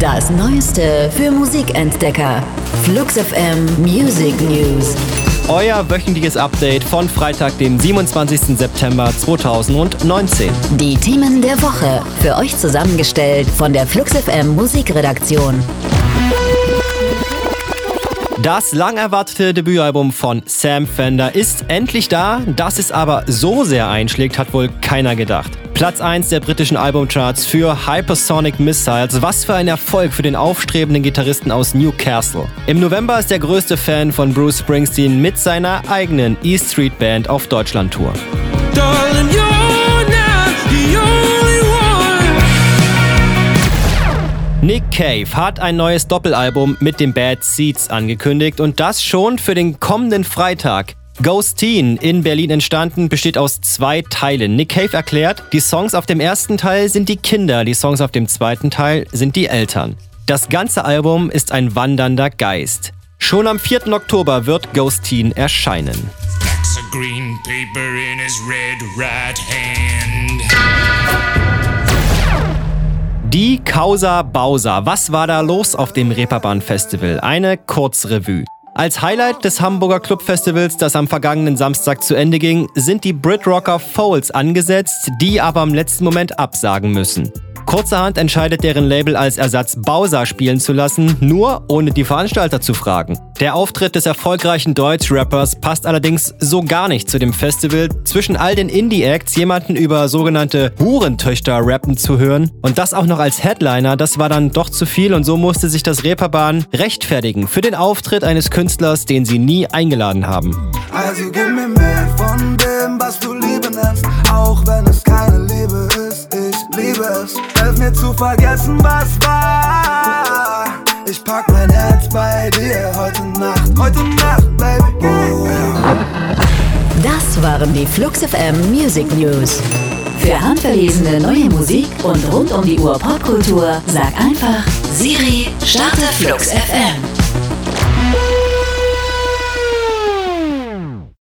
Das Neueste für Musikentdecker. Flux FM Music News. Euer wöchentliches Update von Freitag, dem 27. September 2019. Die Themen der Woche. Für euch zusammengestellt von der Flux FM Musikredaktion. Das lang erwartete Debütalbum von Sam Fender ist endlich da. Dass es aber so sehr einschlägt, hat wohl keiner gedacht. Platz 1 der britischen Albumcharts für Hypersonic Missiles. Was für ein Erfolg für den aufstrebenden Gitarristen aus Newcastle. Im November ist der größte Fan von Bruce Springsteen mit seiner eigenen E Street Band auf Deutschland-Tour. Nick Cave hat ein neues Doppelalbum mit den Bad Seeds angekündigt und das schon für den kommenden Freitag. Ghosteen in Berlin entstanden, besteht aus zwei Teilen. Nick Cave erklärt, die Songs auf dem ersten Teil sind die Kinder, die Songs auf dem zweiten Teil sind die Eltern. Das ganze Album ist ein wandernder Geist. Schon am 4. Oktober wird Ghosteen erscheinen. Die Causa Bausa. Was war da los auf dem Reeperbahn Festival? Eine Kurzrevue. Als Highlight des Hamburger Clubfestivals, das am vergangenen Samstag zu Ende ging, sind die Britrocker Foles angesetzt, die aber im letzten Moment absagen müssen. Kurzerhand entscheidet deren Label als Ersatz Bowser spielen zu lassen, nur ohne die Veranstalter zu fragen. Der Auftritt des erfolgreichen Deutsch-Rappers passt allerdings so gar nicht zu dem Festival, zwischen all den Indie-Acts jemanden über sogenannte Hurentöchter rappen zu hören und das auch noch als Headliner, das war dann doch zu viel und so musste sich das Reeperbahn rechtfertigen für den Auftritt eines Künstlers, den sie nie eingeladen haben. Also gib mir mehr von dem, was du Liebe nennst, auch wenn es es. Helf mir zu vergessen, was war. Ich pack mein Herz bei dir heute Nacht, heute Nacht, Baby. Das waren die Flux FM Music News. Für handverlesene neue Musik und rund um die Uhr Popkultur sag einfach Siri, starte Flux FM.